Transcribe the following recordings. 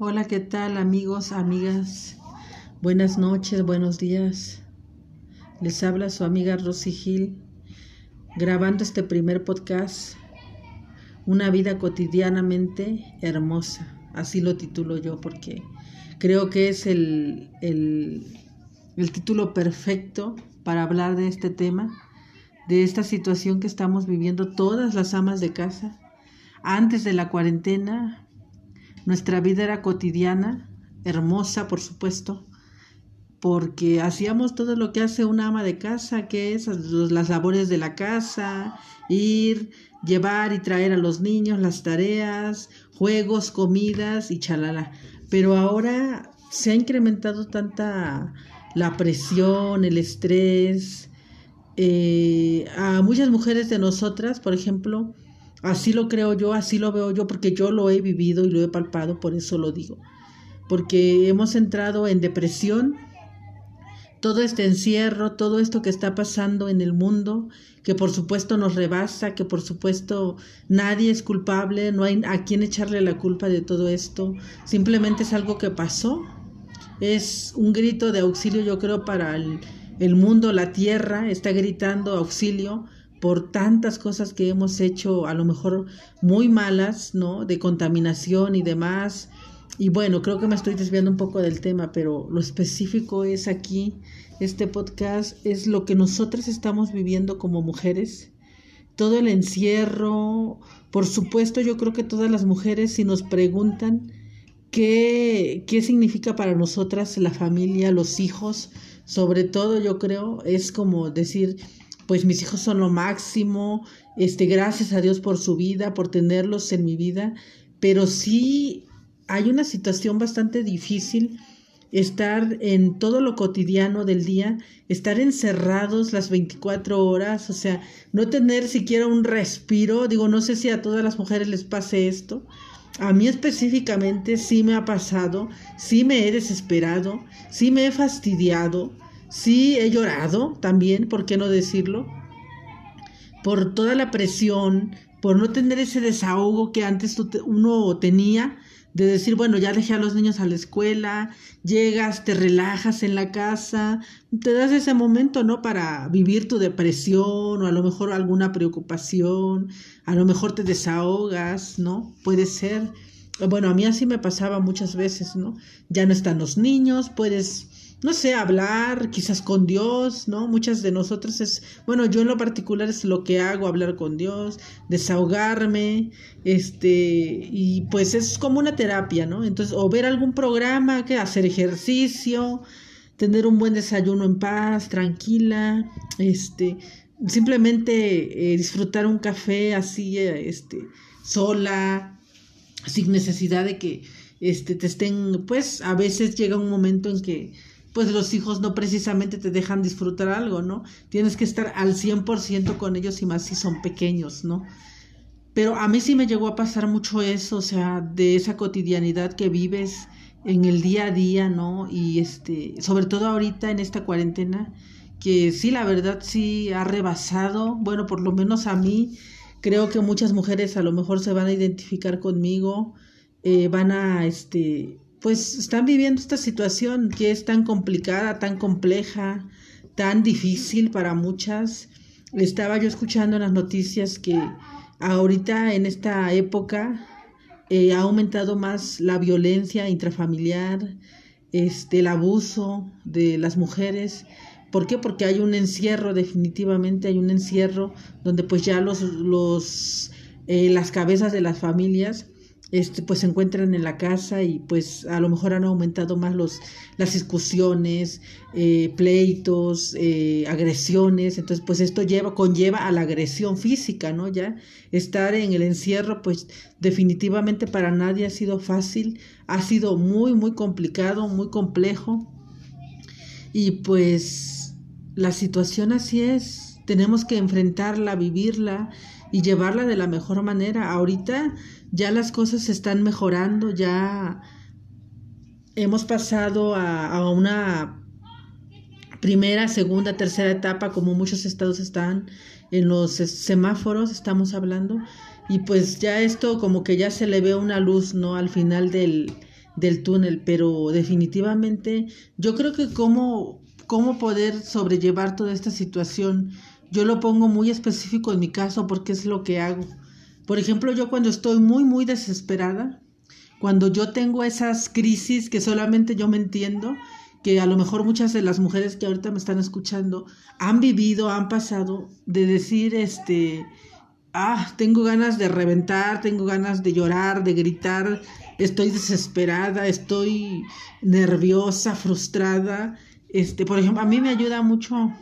Hola, ¿qué tal amigos, amigas? Buenas noches, buenos días. Les habla su amiga Rosy Gil, grabando este primer podcast, Una vida cotidianamente hermosa. Así lo titulo yo porque creo que es el, el, el título perfecto para hablar de este tema, de esta situación que estamos viviendo todas las amas de casa. Antes de la cuarentena, nuestra vida era cotidiana, hermosa, por supuesto, porque hacíamos todo lo que hace una ama de casa, que es las labores de la casa, ir, llevar y traer a los niños las tareas, juegos, comidas y chalala. Pero ahora se ha incrementado tanta la presión, el estrés. Eh, a muchas mujeres de nosotras, por ejemplo, Así lo creo yo, así lo veo yo, porque yo lo he vivido y lo he palpado, por eso lo digo. Porque hemos entrado en depresión, todo este encierro, todo esto que está pasando en el mundo, que por supuesto nos rebasa, que por supuesto nadie es culpable, no hay a quién echarle la culpa de todo esto, simplemente es algo que pasó, es un grito de auxilio yo creo para el, el mundo, la tierra está gritando auxilio por tantas cosas que hemos hecho, a lo mejor muy malas, ¿no? De contaminación y demás. Y bueno, creo que me estoy desviando un poco del tema, pero lo específico es aquí, este podcast es lo que nosotras estamos viviendo como mujeres. Todo el encierro, por supuesto, yo creo que todas las mujeres, si nos preguntan qué, qué significa para nosotras la familia, los hijos, sobre todo yo creo, es como decir, pues mis hijos son lo máximo, este, gracias a Dios por su vida, por tenerlos en mi vida, pero sí hay una situación bastante difícil estar en todo lo cotidiano del día, estar encerrados las 24 horas, o sea, no tener siquiera un respiro, digo, no sé si a todas las mujeres les pase esto, a mí específicamente sí me ha pasado, sí me he desesperado, sí me he fastidiado, Sí, he llorado también, ¿por qué no decirlo? Por toda la presión, por no tener ese desahogo que antes uno tenía, de decir, bueno, ya dejé a los niños a la escuela, llegas, te relajas en la casa, te das ese momento, ¿no? Para vivir tu depresión o a lo mejor alguna preocupación, a lo mejor te desahogas, ¿no? Puede ser. Bueno, a mí así me pasaba muchas veces, ¿no? Ya no están los niños, puedes no sé, hablar quizás con Dios, ¿no? Muchas de nosotras es, bueno, yo en lo particular es lo que hago, hablar con Dios, desahogarme, este, y pues es como una terapia, ¿no? Entonces, o ver algún programa, que hacer ejercicio, tener un buen desayuno en paz, tranquila, este, simplemente eh, disfrutar un café así, eh, este, sola, sin necesidad de que, este, te estén, pues a veces llega un momento en que pues los hijos no precisamente te dejan disfrutar algo, ¿no? Tienes que estar al 100% con ellos y más si son pequeños, ¿no? Pero a mí sí me llegó a pasar mucho eso, o sea, de esa cotidianidad que vives en el día a día, ¿no? Y este, sobre todo ahorita en esta cuarentena, que sí, la verdad sí ha rebasado, bueno, por lo menos a mí, creo que muchas mujeres a lo mejor se van a identificar conmigo, eh, van a, este, pues están viviendo esta situación que es tan complicada, tan compleja, tan difícil para muchas. Estaba yo escuchando en las noticias que ahorita en esta época eh, ha aumentado más la violencia intrafamiliar, este, el abuso de las mujeres. ¿Por qué? Porque hay un encierro, definitivamente hay un encierro donde pues ya los, los eh, las cabezas de las familias este, pues se encuentran en la casa y pues a lo mejor han aumentado más los, las discusiones, eh, pleitos, eh, agresiones, entonces pues esto lleva, conlleva a la agresión física, ¿no? Ya estar en el encierro pues definitivamente para nadie ha sido fácil, ha sido muy, muy complicado, muy complejo. Y pues la situación así es, tenemos que enfrentarla, vivirla y llevarla de la mejor manera. Ahorita ya las cosas se están mejorando, ya hemos pasado a, una primera, segunda, tercera etapa, como muchos estados están en los semáforos, estamos hablando, y pues ya esto como que ya se le ve una luz, ¿no? Al final del, del túnel, pero definitivamente yo creo que cómo, cómo poder sobrellevar toda esta situación, yo lo pongo muy específico en mi caso porque es lo que hago. Por ejemplo, yo cuando estoy muy, muy desesperada, cuando yo tengo esas crisis que solamente yo me entiendo, que a lo mejor muchas de las mujeres que ahorita me están escuchando han vivido, han pasado, de decir, este, ah, tengo ganas de reventar, tengo ganas de llorar, de gritar, estoy desesperada, estoy nerviosa, frustrada. Este, por ejemplo, a mí me ayuda mucho,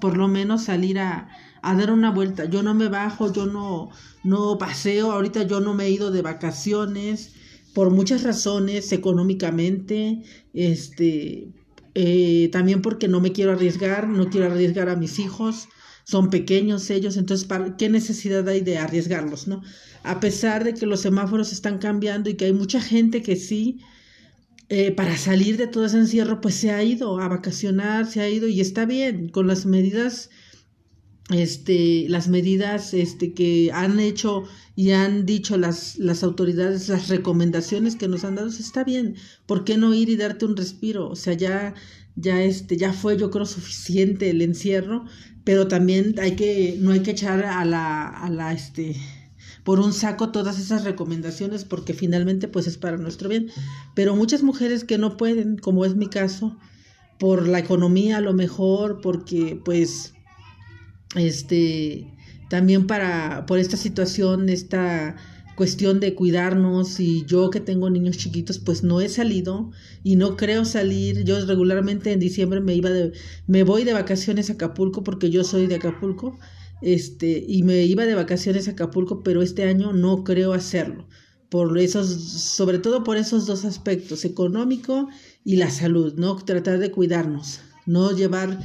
por lo menos, salir a, a dar una vuelta. Yo no me bajo, yo no, no paseo, ahorita yo no me he ido de vacaciones por muchas razones, económicamente, este, eh, también porque no me quiero arriesgar, no quiero arriesgar a mis hijos, son pequeños ellos, entonces, ¿qué necesidad hay de arriesgarlos, no? A pesar de que los semáforos están cambiando y que hay mucha gente que sí, eh, para salir de todo ese encierro, pues se ha ido a vacacionar, se ha ido y está bien, con las medidas este, las medidas este, que han hecho y han dicho las, las autoridades, las recomendaciones que nos han dado, está bien, ¿por qué no ir y darte un respiro? O sea, ya, ya, este, ya fue yo creo suficiente el encierro, pero también hay que, no hay que echar a la, a la, este, por un saco todas esas recomendaciones porque finalmente pues es para nuestro bien. Pero muchas mujeres que no pueden, como es mi caso, por la economía a lo mejor, porque pues este, también para, por esta situación, esta cuestión de cuidarnos y yo que tengo niños chiquitos pues no he salido y no creo salir yo regularmente en diciembre me iba de me voy de vacaciones a Acapulco porque yo soy de Acapulco este y me iba de vacaciones a Acapulco pero este año no creo hacerlo por esos sobre todo por esos dos aspectos económico y la salud no tratar de cuidarnos no llevar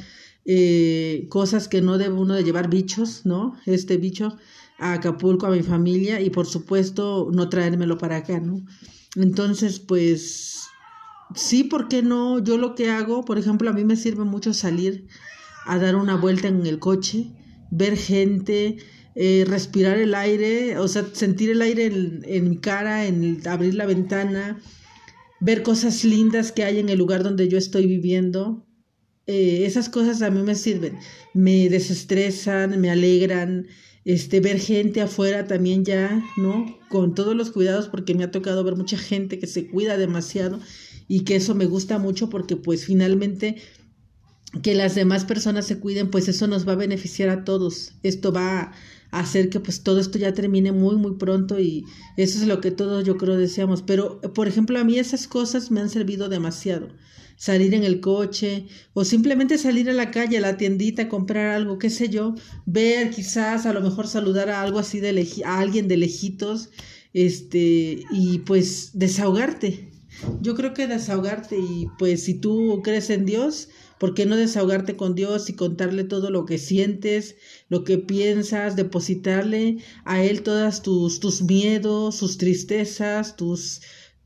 eh, cosas que no debe uno de llevar bichos, ¿no? Este bicho a Acapulco, a mi familia y por supuesto no traérmelo para acá, ¿no? Entonces, pues sí, ¿por qué no? Yo lo que hago, por ejemplo, a mí me sirve mucho salir a dar una vuelta en el coche, ver gente, eh, respirar el aire, o sea, sentir el aire en, mi cara, en abrir la ventana, ver cosas lindas que hay en el lugar donde yo estoy viviendo, eh, esas cosas a mí me sirven, me desestresan, me alegran, este, ver gente afuera también ya, ¿no? Con todos los cuidados, porque me ha tocado ver mucha gente que se cuida demasiado y que eso me gusta mucho porque pues finalmente que las demás personas se cuiden, pues eso nos va a beneficiar a todos. Esto va a hacer que pues todo esto ya termine muy muy pronto y eso es lo que todos yo creo deseamos. Pero por ejemplo a mí esas cosas me han servido demasiado salir en el coche o simplemente salir a la calle, a la tiendita, comprar algo, qué sé yo, ver quizás a lo mejor saludar a algo así de a alguien de lejitos, este, y pues desahogarte. Yo creo que desahogarte y pues si tú crees en Dios, ¿por qué no desahogarte con Dios y contarle todo lo que sientes, lo que piensas, depositarle a Él todas tus, tus miedos, sus tristezas, tus,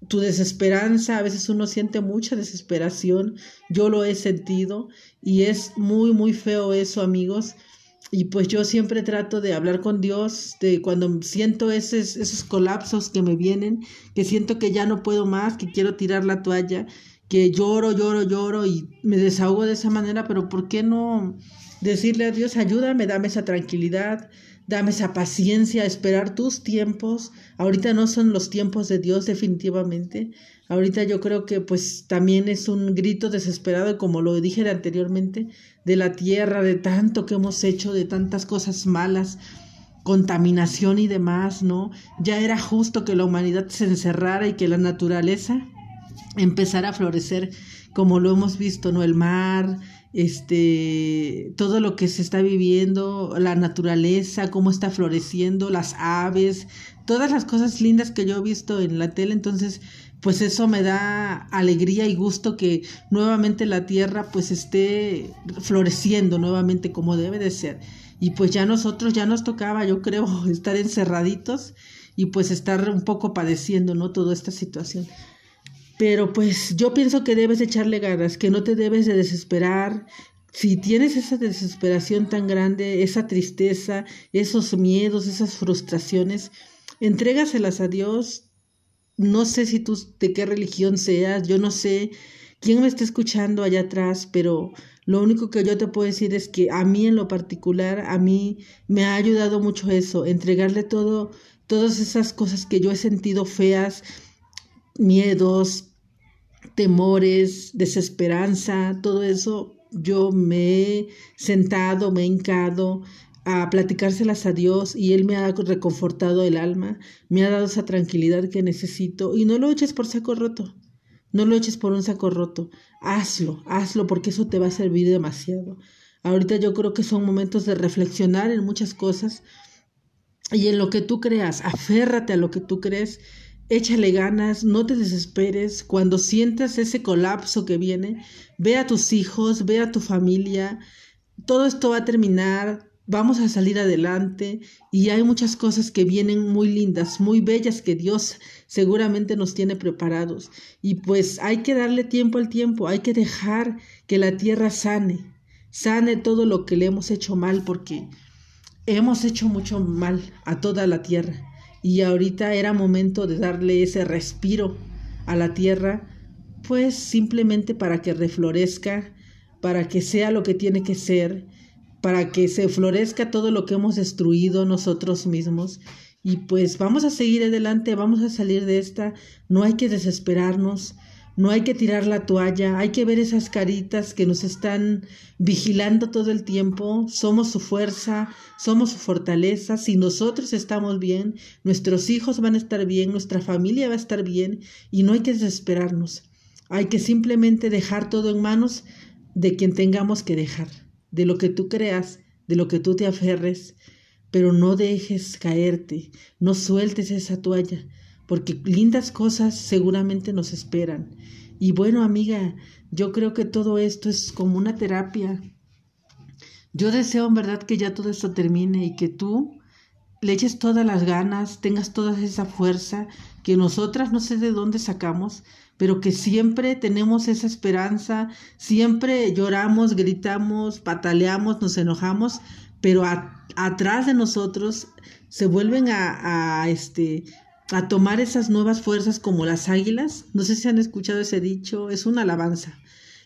tu desesperanza, a veces uno siente mucha desesperación, yo lo he sentido y es muy, muy feo eso, amigos. Y pues yo siempre trato de hablar con Dios, de cuando siento esos, esos colapsos que me vienen, que siento que ya no puedo más, que quiero tirar la toalla, que lloro, lloro, lloro y me desahogo de esa manera, pero ¿por qué no decirle a Dios, ayúdame, dame esa tranquilidad, Dame esa paciencia, esperar tus tiempos. Ahorita no son los tiempos de Dios definitivamente. Ahorita yo creo que pues también es un grito desesperado, como lo dije anteriormente, de la tierra, de tanto que hemos hecho, de tantas cosas malas, contaminación y demás, ¿no? Ya era justo que la humanidad se encerrara y que la naturaleza empezara a florecer como lo hemos visto, ¿no? El mar, este, todo lo que se está viviendo, la naturaleza, cómo está floreciendo, las aves, todas las cosas lindas que yo he visto en la tele, entonces pues eso me da alegría y gusto que nuevamente la tierra pues esté floreciendo nuevamente como debe de ser. Y pues ya nosotros ya nos tocaba, yo creo, estar encerraditos y pues estar un poco padeciendo, ¿no? Toda esta situación. Pero pues yo pienso que debes echarle ganas, que no te debes de desesperar. Si tienes esa desesperación tan grande, esa tristeza, esos miedos, esas frustraciones, entrégaselas a Dios, no sé si tú de qué religión seas, yo no sé quién me está escuchando allá atrás, pero lo único que yo te puedo decir es que a mí en lo particular, a mí me ha ayudado mucho eso, entregarle todo, todas esas cosas que yo he sentido feas, miedos, temores, desesperanza, todo eso, yo me he sentado, me he hincado, a platicárselas a Dios y Él me ha reconfortado el alma, me ha dado esa tranquilidad que necesito y no lo eches por saco roto, no lo eches por un saco roto, hazlo, hazlo porque eso te va a servir demasiado. Ahorita yo creo que son momentos de reflexionar en muchas cosas y en lo que tú creas, aférrate a lo que tú crees, échale ganas, no te desesperes, cuando sientas ese colapso que viene, ve a tus hijos, ve a tu familia, todo esto va a terminar, vamos a salir adelante y hay muchas cosas que vienen muy lindas, muy bellas que Dios seguramente nos tiene preparados. Y pues hay que darle tiempo al tiempo, hay que dejar que la tierra sane, sane todo lo que le hemos hecho mal porque hemos hecho mucho mal a toda la tierra. Y ahorita era momento de darle ese respiro a la tierra, pues simplemente para que reflorezca, para que sea lo que tiene que ser para que se florezca todo lo que hemos destruido nosotros mismos. Y pues vamos a seguir adelante, vamos a salir de esta, no hay que desesperarnos, no hay que tirar la toalla, hay que ver esas caritas que nos están vigilando todo el tiempo, somos su fuerza, somos su fortaleza, si nosotros estamos bien, nuestros hijos van a estar bien, nuestra familia va a estar bien y no hay que desesperarnos, hay que simplemente dejar todo en manos de quien tengamos que dejar de lo que tú creas, de lo que tú te aferres, pero no dejes caerte, no sueltes esa toalla, porque lindas cosas seguramente nos esperan. Y bueno, amiga, yo creo que todo esto es como una terapia. Yo deseo en verdad que ya todo esto termine y que tú le eches todas las ganas, tengas toda esa fuerza que nosotras no sé de dónde sacamos, pero que siempre tenemos esa esperanza, siempre lloramos, gritamos, pataleamos, nos enojamos, pero atrás de nosotros se vuelven a, a, este a tomar esas nuevas fuerzas como las águilas. No sé si han escuchado ese dicho, es una alabanza.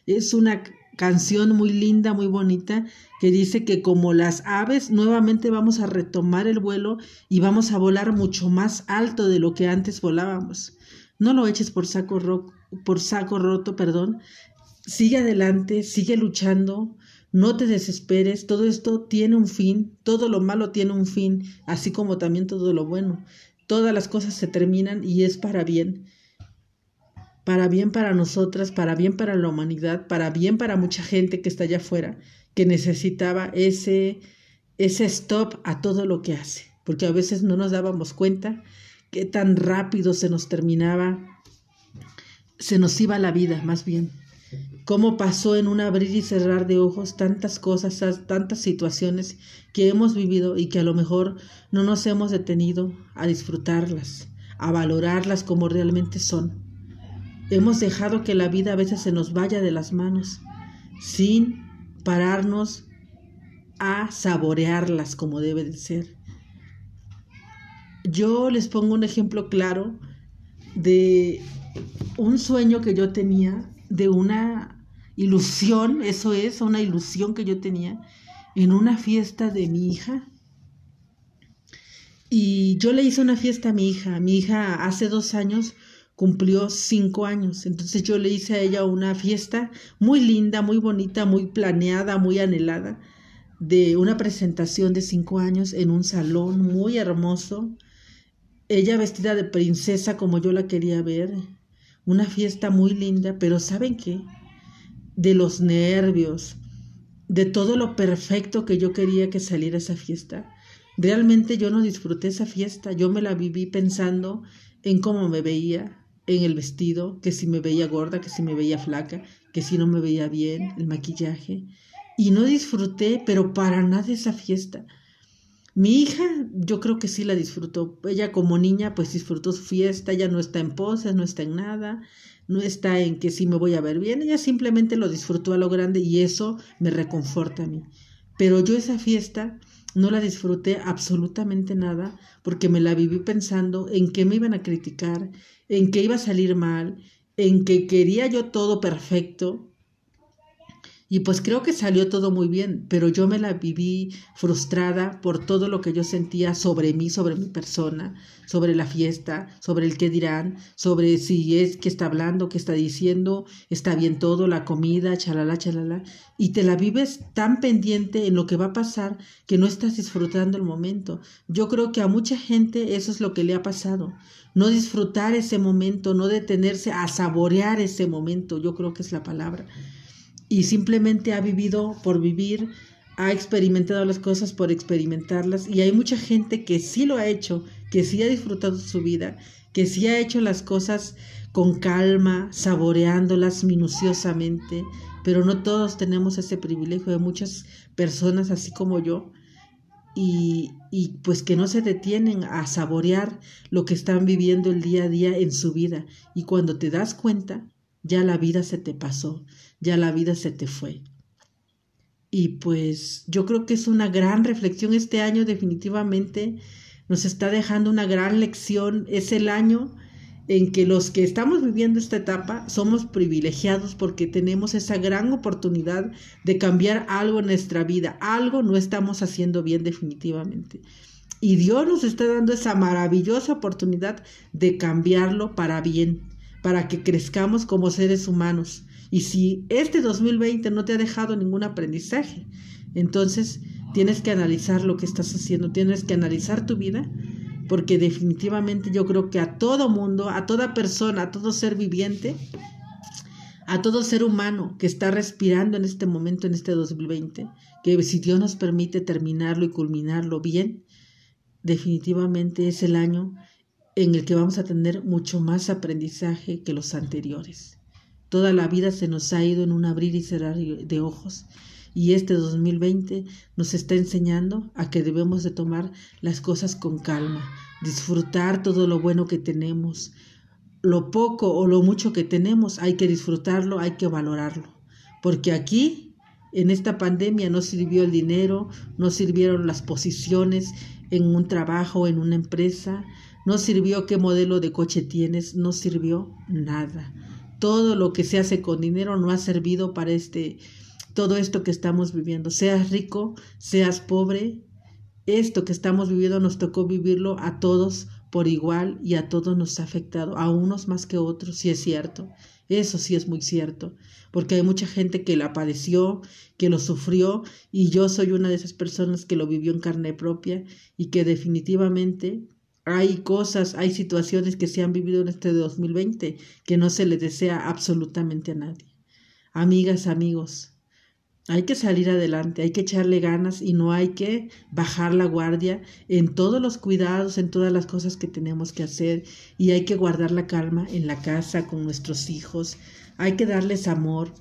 Es una canción muy linda, muy bonita, que dice que como las aves nuevamente vamos a retomar el vuelo y vamos a volar mucho más alto de lo que antes volábamos. No lo eches por saco, por saco roto, perdón. Sigue adelante, sigue luchando, no te desesperes, todo esto tiene un fin, todo lo malo tiene un fin, así como también todo lo bueno. Todas las cosas se terminan y es para bien. Para bien para nosotras, para bien para la humanidad, para bien para mucha gente que está allá afuera, que necesitaba ese, ese stop a todo lo que hace, porque a veces no nos dábamos cuenta qué tan rápido se nos terminaba, se nos iba la vida, más bien. Cómo pasó en un abrir y cerrar de ojos tantas cosas, tantas situaciones que hemos vivido y que a lo mejor no nos hemos detenido a disfrutarlas, a valorarlas como realmente son. Hemos dejado que la vida a veces se nos vaya de las manos sin pararnos a saborearlas como debe de ser. Yo les pongo un ejemplo claro de un sueño que yo tenía, de una ilusión, eso es, una ilusión que yo tenía en una fiesta de mi hija. Y yo le hice una fiesta a mi hija. Mi hija hace dos años cumplió cinco años. Entonces yo le hice a ella una fiesta muy linda, muy bonita, muy planeada, muy anhelada, de una presentación de cinco años en un salón muy hermoso, ella vestida de princesa como yo la quería ver, una fiesta muy linda, pero ¿saben qué? De los nervios, de todo lo perfecto que yo quería que saliera esa fiesta. Realmente yo no disfruté esa fiesta, yo me la viví pensando en cómo me veía, en el vestido, que si me veía gorda, que si me veía flaca, que si no me veía bien, el maquillaje. Y no disfruté, pero para nada esa fiesta. Mi hija, yo creo que sí la disfrutó. Ella como niña, pues disfrutó su fiesta, ella no está en poses, no está en nada, no está en que sí me voy a ver bien, ella simplemente lo disfrutó a lo grande y eso me reconforta a mí. Pero yo esa fiesta no la disfruté absolutamente nada porque me la viví pensando en que me iban a criticar, en que iba a salir mal, en que quería yo todo perfecto y pues creo que salió todo muy bien, pero yo me la viví frustrada por todo lo que yo sentía sobre mí, sobre mi persona, sobre la fiesta, sobre el qué dirán, sobre si es que está hablando, qué está diciendo, está bien todo, la comida, chalala, chalala. Y te la vives tan pendiente en lo que va a pasar que no estás disfrutando el momento. Yo creo que a mucha gente eso es lo que le ha pasado. No disfrutar ese momento, no detenerse a saborear ese momento, yo creo que es la palabra y simplemente ha vivido por vivir, ha experimentado las cosas por experimentarlas y hay mucha gente que sí lo ha hecho, que sí ha disfrutado su vida, que sí ha hecho las cosas con calma, saboreándolas minuciosamente, pero no todos tenemos ese privilegio de muchas personas así como yo y, y, pues que no se detienen a saborear lo que están viviendo el día a día en su vida. Y cuando te das cuenta ya la vida se te pasó, ya la vida se te fue. Y pues yo creo que es una gran reflexión este año definitivamente nos está dejando una gran lección. Es el año en que los que estamos viviendo esta etapa somos privilegiados porque tenemos esa gran oportunidad de cambiar algo en nuestra vida. Algo no estamos haciendo bien definitivamente. Y Dios nos está dando esa maravillosa oportunidad de cambiarlo para bien para que crezcamos como seres humanos. Y si este 2020 no te ha dejado ningún aprendizaje, entonces tienes que analizar lo que estás haciendo, tienes que analizar tu vida, porque definitivamente yo creo que a todo mundo, a toda persona, a todo ser viviente, a todo ser humano que está respirando en este momento, en este 2020, que si Dios nos permite terminarlo y culminarlo bien, definitivamente es el año en el que vamos a tener mucho más aprendizaje que los anteriores. Toda la vida se nos ha ido en un abrir y cerrar de ojos y este 2020 nos está enseñando a que debemos de tomar las cosas con calma, disfrutar todo lo bueno que tenemos, lo poco o lo mucho que tenemos, hay que disfrutarlo, hay que valorarlo, porque aquí en esta pandemia no sirvió el dinero, no sirvieron las posiciones en un trabajo, en una empresa, no sirvió qué modelo de coche tienes, no sirvió nada. Todo lo que se hace con dinero no ha servido para este todo esto que estamos viviendo. Seas rico, seas pobre, esto que estamos viviendo nos tocó vivirlo a todos por igual y a todos nos ha afectado, a unos más que otros, sí es cierto. Eso sí es muy cierto, porque hay mucha gente que la padeció, que lo sufrió, y yo soy una de esas personas que lo vivió en carne propia y que definitivamente hay cosas, hay situaciones que se han vivido en este 2020 que no se le desea absolutamente a nadie. Amigas, amigos, hay que salir adelante, hay que echarle ganas y no hay que bajar la guardia en todos los cuidados, en todas las cosas que tenemos que hacer y hay que guardar la calma en la casa con nuestros hijos, hay que darles amor,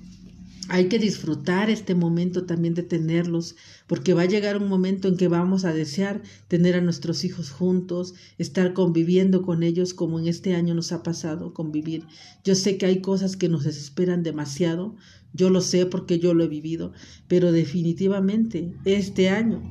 hay que disfrutar este momento también de tenerlos, porque va a llegar un momento en que vamos a desear tener a nuestros hijos juntos, estar conviviendo con ellos como en este año nos ha pasado convivir. Yo sé que hay cosas que nos desesperan demasiado, yo lo sé porque yo lo he vivido, pero definitivamente este año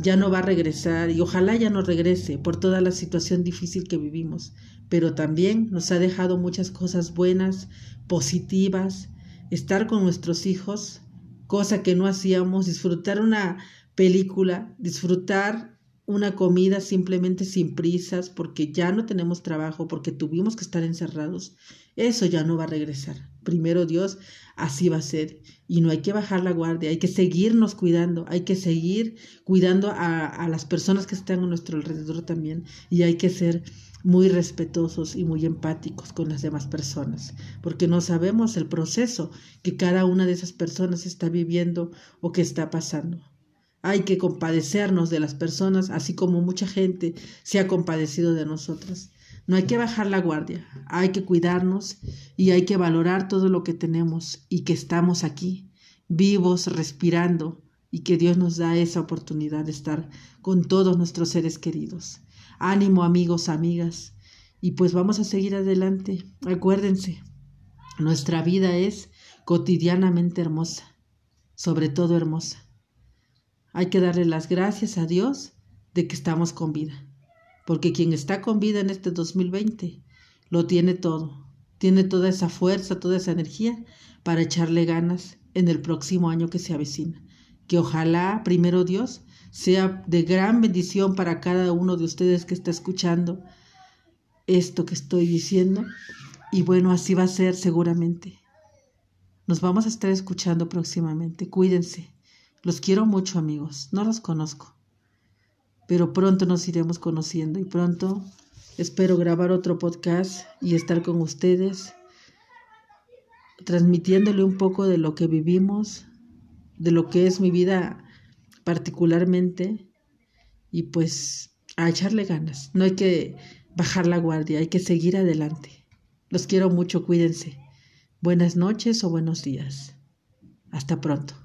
ya no va a regresar y ojalá ya no regrese por toda la situación difícil que vivimos, pero también nos ha dejado muchas cosas buenas, positivas, estar con nuestros hijos, cosa que no hacíamos, disfrutar una película, disfrutar una comida simplemente sin prisas porque ya no tenemos trabajo, porque tuvimos que estar encerrados, eso ya no va a regresar. Primero Dios, así va a ser. Y no hay que bajar la guardia, hay que seguirnos cuidando, hay que seguir cuidando a, a las personas que están a nuestro alrededor también. Y hay que ser muy respetuosos y muy empáticos con las demás personas, porque no sabemos el proceso que cada una de esas personas está viviendo o que está pasando. Hay que compadecernos de las personas, así como mucha gente se ha compadecido de nosotras. No hay que bajar la guardia, hay que cuidarnos y hay que valorar todo lo que tenemos y que estamos aquí, vivos, respirando, y que Dios nos da esa oportunidad de estar con todos nuestros seres queridos. Ánimo amigos, amigas. Y pues vamos a seguir adelante. Acuérdense, nuestra vida es cotidianamente hermosa, sobre todo hermosa. Hay que darle las gracias a Dios de que estamos con vida. Porque quien está con vida en este 2020 lo tiene todo. Tiene toda esa fuerza, toda esa energía para echarle ganas en el próximo año que se avecina. Que ojalá, primero Dios, sea de gran bendición para cada uno de ustedes que está escuchando esto que estoy diciendo. Y bueno, así va a ser seguramente. Nos vamos a estar escuchando próximamente. Cuídense. Los quiero mucho amigos. No los conozco. Pero pronto nos iremos conociendo y pronto espero grabar otro podcast y estar con ustedes transmitiéndole un poco de lo que vivimos, de lo que es mi vida particularmente y pues a echarle ganas. No hay que bajar la guardia, hay que seguir adelante. Los quiero mucho, cuídense. Buenas noches o buenos días. Hasta pronto.